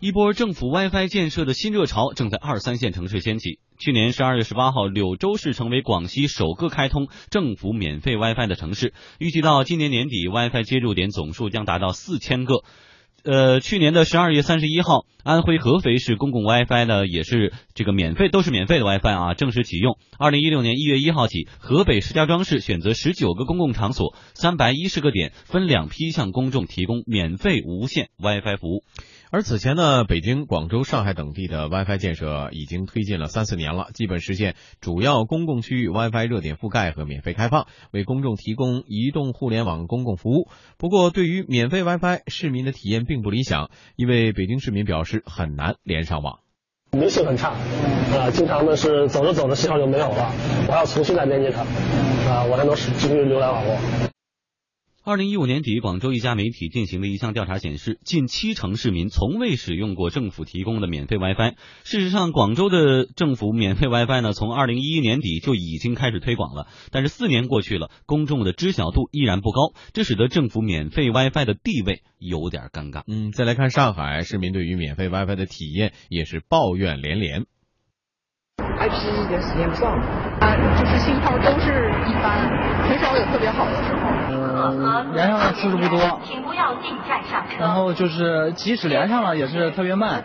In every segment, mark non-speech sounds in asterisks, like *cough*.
一波政府 WiFi 建设的新热潮正在二三线城市掀起。去年十二月十八号，柳州市成为广西首个开通政府免费 WiFi 的城市。预计到今年年底，WiFi 接入点总数将达到四千个。呃，去年的十二月三十一号，安徽合肥市公共 WiFi 呢也是这个免费，都是免费的 WiFi 啊，正式启用。二零一六年一月一号起，河北石家庄市选择十九个公共场所，三百一十个点，分两批向公众提供免费无线 WiFi 服务。而此前呢，北京、广州、上海等地的 WiFi 建设已经推进了三四年了，基本实现主要公共区域 WiFi 热点覆盖和免费开放，为公众提供移动互联网公共服务。不过，对于免费 WiFi，市民的体验并不理想。一位北京市民表示，很难连上网，明信很差，啊，经常的是走着走着信号就没有了，我要重新再连接它，啊，我才能使继续浏览网络。二零一五年底，广州一家媒体进行的一项调查显示，近七成市民从未使用过政府提供的免费 WiFi。事实上，广州的政府免费 WiFi 呢，从二零一一年底就已经开始推广了。但是四年过去了，公众的知晓度依然不高，这使得政府免费 WiFi 的地位有点尴尬。嗯，再来看上海，市民对于免费 WiFi 的体验也是抱怨连连。IP 已经实验不上了，啊，就是信号都是一般，很少有特别好的时候。嗯，连上的次数不多，请不要进站上车。然后就是即使连上了，也是特别慢。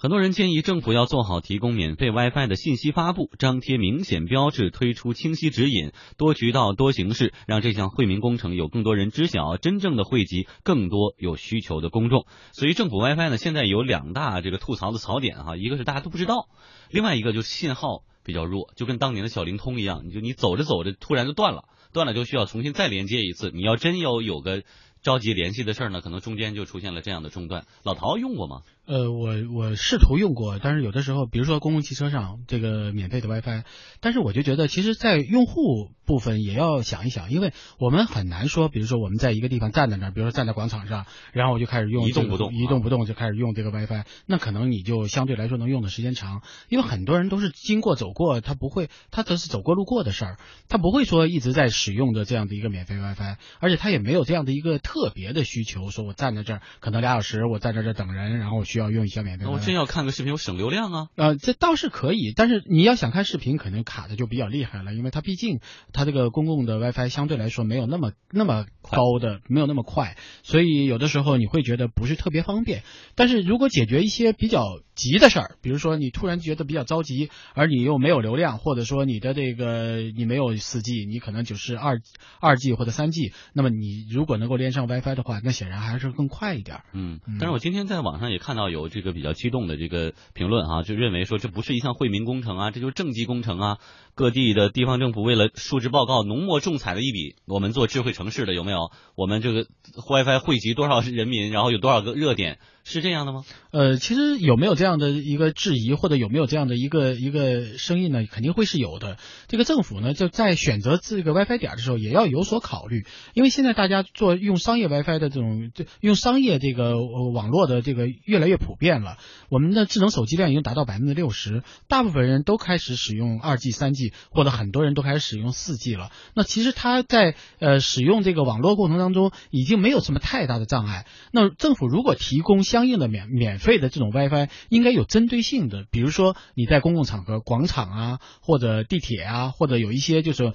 很多人建议政府要做好提供免费 WiFi 的信息发布，张贴明显标志，推出清晰指引，多渠道多形式，让这项惠民工程有更多人知晓，真正的惠及更多有需求的公众。所以政府 WiFi 呢，现在有两大这个吐槽的槽点哈，一个是大家都不知道，另外一个就是信号比较弱，就跟当年的小灵通一样，你就你走着走着突然就断了，断了就需要重新再连接一次。你要真有有个着急联系的事儿呢，可能中间就出现了这样的中断。老陶用过吗？呃，我我试图用过，但是有的时候，比如说公共汽车上这个免费的 WiFi，但是我就觉得，其实，在用户部分也要想一想，因为我们很难说，比如说我们在一个地方站在那儿，比如说站在广场上，然后我就开始用一动不动，一动不动就开始用这个 WiFi，那可能你就相对来说能用的时间长，因为很多人都是经过走过，他不会，他都是走过路过的事儿，他不会说一直在使用的这样的一个免费 WiFi，而且他也没有这样的一个特别的需求，说我站在这儿可能俩小时，我站在这儿等人，然后我需要用一下免费。我真要看个视频，我省流量啊！呃，这倒是可以，但是你要想看视频，可能卡的就比较厉害了，因为它毕竟它这个公共的 WiFi 相对来说没有那么 *laughs* 那么高的，没有那么快，所以有的时候你会觉得不是特别方便。但是如果解决一些比较急的事儿，比如说你突然觉得比较着急，而你又没有流量，或者说你的这个你没有四 G，你可能就是二二 G 或者三 G，那么你如果能够连上 WiFi 的话，那显然还是更快一点。嗯，但是我今天在网上也看到有这个比较激动的这个评论啊，就认为说这不是一项惠民工程啊，这就是政绩工程啊。各地的地方政府为了述职报告，浓墨重彩的一笔，我们做智慧城市的有没有？我们这个 WiFi 汇集多少人民，然后有多少个热点？是这样的吗？呃，其实有没有这样的一个质疑，或者有没有这样的一个一个声音呢？肯定会是有的。这个政府呢，就在选择这个 WiFi 点的时候，也要有所考虑。因为现在大家做用商业 WiFi 的这种，用商业这个网络的这个越来越普遍了。我们的智能手机量已经达到百分之六十，大部分人都开始使用二 G、三 G，或者很多人都开始使用四 G 了。那其实它在呃使用这个网络过程当中，已经没有什么太大的障碍。那政府如果提供相相应的免免费的这种 WiFi，应该有针对性的，比如说你在公共场合、广场啊，或者地铁啊，或者有一些就是。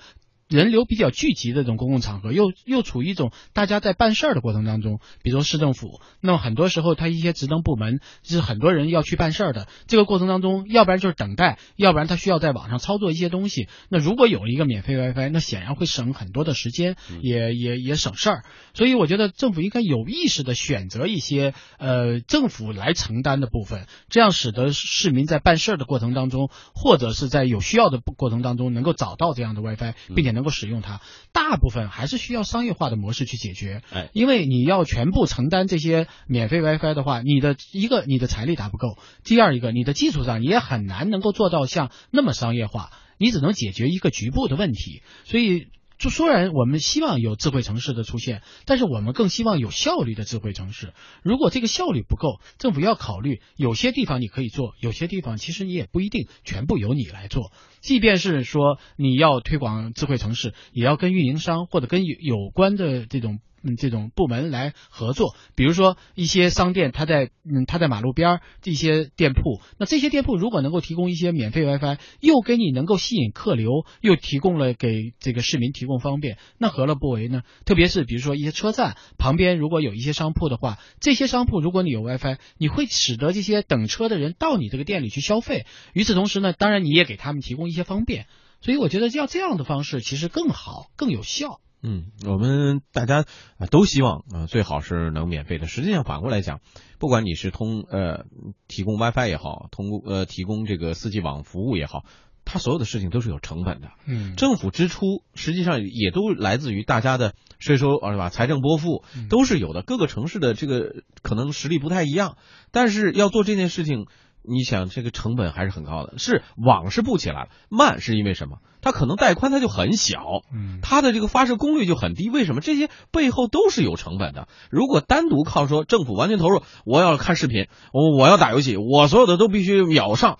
人流比较聚集的这种公共场合，又又处于一种大家在办事儿的过程当中，比如市政府，那么很多时候他一些职能部门是很多人要去办事儿的，这个过程当中，要不然就是等待，要不然他需要在网上操作一些东西。那如果有一个免费 WiFi，那显然会省很多的时间，也也也省事儿。所以我觉得政府应该有意识的选择一些呃政府来承担的部分，这样使得市民在办事儿的过程当中，或者是在有需要的过程当中，能够找到这样的 WiFi，并且能。够使用它，大部分还是需要商业化的模式去解决。哎，因为你要全部承担这些免费 WiFi 的话，你的一个你的财力达不够，第二一个你的技术上你也很难能够做到像那么商业化，你只能解决一个局部的问题。所以。就虽然我们希望有智慧城市的出现，但是我们更希望有效率的智慧城市。如果这个效率不够，政府要考虑有些地方你可以做，有些地方其实你也不一定全部由你来做。即便是说你要推广智慧城市，也要跟运营商或者跟有关的这种嗯这种部门来合作，比如说一些商店，它在嗯它在马路边儿这些店铺，那这些店铺如果能够提供一些免费 WiFi，又给你能够吸引客流，又提供了给这个市民提供方便，那何乐不为呢？特别是比如说一些车站旁边如果有一些商铺的话，这些商铺如果你有 WiFi，你会使得这些等车的人到你这个店里去消费。与此同时呢，当然你也给他们提供一些方便。所以我觉得要这样的方式其实更好、更有效。嗯，我们大家啊都希望啊最好是能免费的。实际上反过来讲，不管你是通呃提供 WiFi 也好，通过呃提供这个四 G 网服务也好，它所有的事情都是有成本的。嗯，政府支出实际上也都来自于大家的税收啊是吧？财政拨付都是有的。各个城市的这个可能实力不太一样，但是要做这件事情。你想这个成本还是很高的，是网是布起来了，慢是因为什么？它可能带宽它就很小，嗯，它的这个发射功率就很低，为什么？这些背后都是有成本的。如果单独靠说政府完全投入，我要看视频，我我要打游戏，我所有的都必须秒上。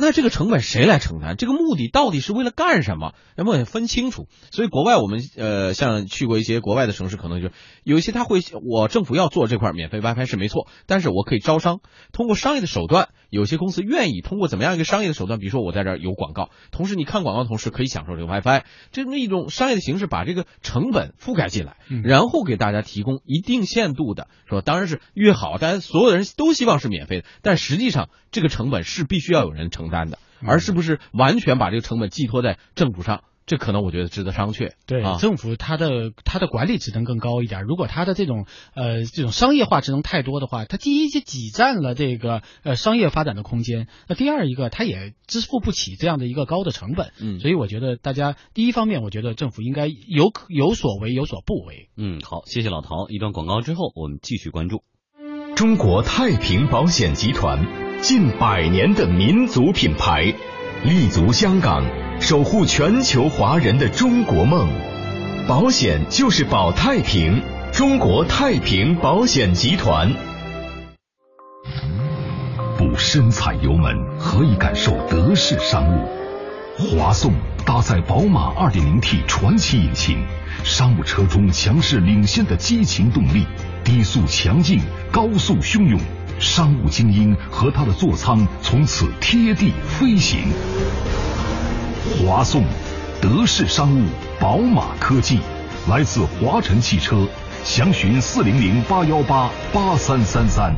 那这个成本谁来承担？这个目的到底是为了干什么？要不得分清楚。所以国外我们呃，像去过一些国外的城市，可能就有一些他会，我政府要做这块免费 WiFi 是没错，但是我可以招商，通过商业的手段，有些公司愿意通过怎么样一个商业的手段，比如说我在这儿有广告，同时你看广告同时可以享受这个 WiFi，这么一种商业的形式，把这个成本覆盖进来，然后给大家提供一定限度的，说当然是越好，大家所有的人都希望是免费的，但实际上这个成本是必须要有人承。担的，而是不是完全把这个成本寄托在政府上？这可能我觉得值得商榷。对，政府它的它的管理职能更高一点。如果它的这种呃这种商业化职能太多的话，它第一就挤占了这个呃商业发展的空间。那第二一个，它也支付不起这样的一个高的成本。嗯，所以我觉得大家第一方面，我觉得政府应该有有所为有所不为。嗯，好，谢谢老陶。一段广告之后，我们继续关注中国太平保险集团。近百年的民族品牌，立足香港，守护全球华人的中国梦。保险就是保太平，中国太平保险集团。不深踩油门，何以感受德式商务？华颂搭载宝马 2.0T 传奇引擎，商务车中强势领先的激情动力，低速强劲，高速汹涌。商务精英和他的座舱从此贴地飞行。华颂，德式商务，宝马科技，来自华晨汽车，详询四零零八幺八八三三三。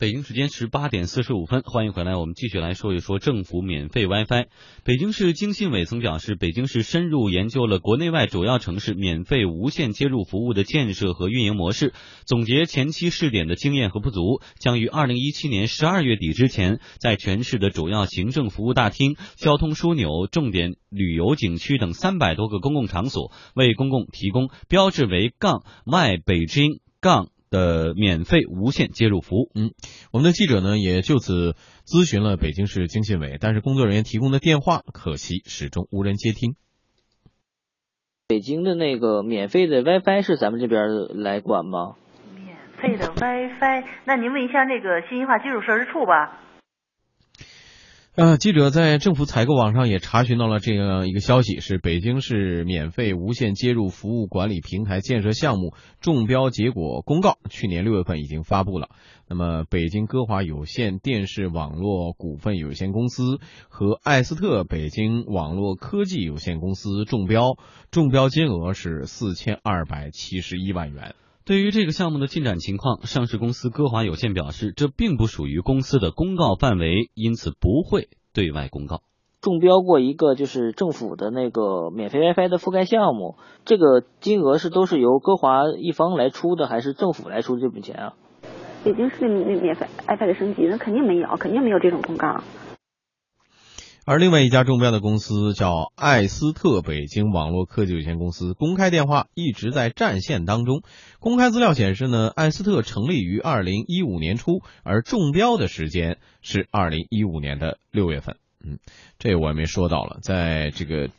北京时间十八点四十五分，欢迎回来，我们继续来说一说政府免费 WiFi。北京市经信委曾表示，北京市深入研究了国内外主要城市免费无线接入服务的建设和运营模式，总结前期试点的经验和不足，将于二零一七年十二月底之前，在全市的主要行政服务大厅、交通枢纽、重点旅游景区等三百多个公共场所，为公共提供标志为杠 my 北京杠。的免费无线接入服务，嗯，我们的记者呢也就此咨询了北京市经信委，但是工作人员提供的电话可惜始终无人接听。北京的那个免费的 WiFi 是咱们这边来管吗？免费的 WiFi，那您问一下那个信息化基础设施处吧。呃，记者在政府采购网上也查询到了这样一个消息，是北京市免费无线接入服务管理平台建设项目中标结果公告，去年六月份已经发布了。那么，北京歌华有线电视网络股份有限公司和艾斯特北京网络科技有限公司中标，中标金额是四千二百七十一万元。对于这个项目的进展情况，上市公司歌华有线表示，这并不属于公司的公告范围，因此不会对外公告。中标过一个就是政府的那个免费 WiFi 的覆盖项目，这个金额是都是由歌华一方来出的，还是政府来出这笔钱啊？北京市免免费 WiFi 的升级，那肯定没有，肯定没有这种公告。而另外一家中标的公司叫艾斯特北京网络科技有限公司，公开电话一直在占线当中。公开资料显示呢，艾斯特成立于二零一五年初，而中标的时间是二零一五年的六月份。嗯，这我也没说到了，在这个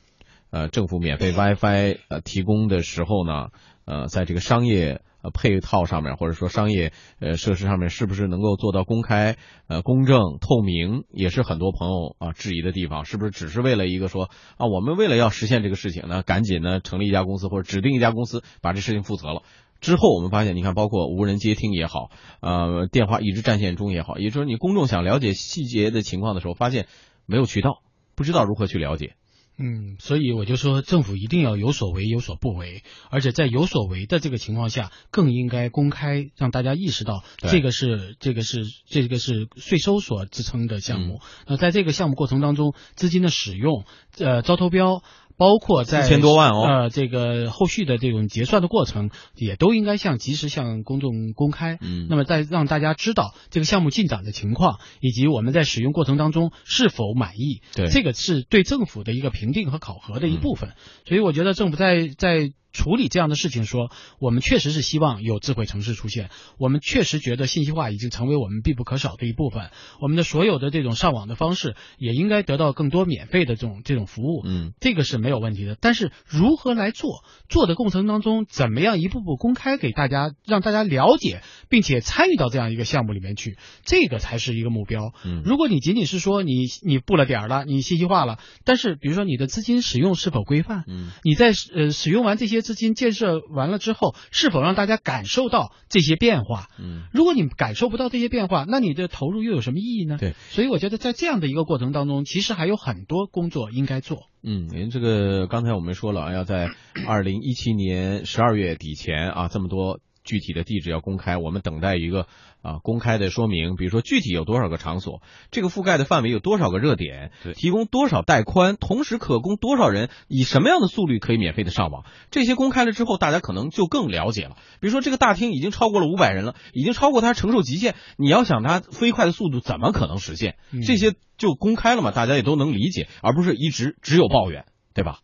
呃政府免费 WiFi 呃提供的时候呢，呃，在这个商业呃配套上面，或者说商业呃设施上面，是不是能够做到公开、呃公正、透明，也是很多朋友啊质疑的地方。是不是只是为了一个说啊，我们为了要实现这个事情呢，赶紧呢成立一家公司或者指定一家公司把这事情负责了？之后我们发现，你看，包括无人接听也好，呃，电话一直占线中也好，也就是说，你公众想了解细节的情况的时候，发现没有渠道，不知道如何去了解。嗯，所以我就说，政府一定要有所为，有所不为，而且在有所为的这个情况下，更应该公开，让大家意识到这个是这个是这个是税收所支撑的项目。那在这个项目过程当中，资金的使用，呃，招投标。包括在千多万哦，呃，这个后续的这种结算的过程，也都应该向及时向公众公开。嗯，那么再让大家知道这个项目进展的情况，以及我们在使用过程当中是否满意。对，这个是对政府的一个评定和考核的一部分。所以我觉得政府在在。处理这样的事情，说我们确实是希望有智慧城市出现，我们确实觉得信息化已经成为我们必不可少的一部分。我们的所有的这种上网的方式也应该得到更多免费的这种这种服务，嗯，这个是没有问题的。但是如何来做，做的过程当中怎么样一步步公开给大家，让大家了解并且参与到这样一个项目里面去，这个才是一个目标。嗯，如果你仅仅是说你你布了点了，你信息化了，但是比如说你的资金使用是否规范，嗯，你在呃使用完这些。资金建设完了之后，是否让大家感受到这些变化？嗯，如果你感受不到这些变化，那你的投入又有什么意义呢？对，所以我觉得在这样的一个过程当中，其实还有很多工作应该做。嗯，您这个刚才我们说了，要在二零一七年十二月底前啊，这么多具体的地址要公开，我们等待一个。啊，公开的说明，比如说具体有多少个场所，这个覆盖的范围有多少个热点，提供多少带宽，同时可供多少人，以什么样的速率可以免费的上网，这些公开了之后，大家可能就更了解了。比如说这个大厅已经超过了五百人了，已经超过它承受极限，你要想它飞快的速度，怎么可能实现？这些就公开了嘛，大家也都能理解，而不是一直只有抱怨，对吧？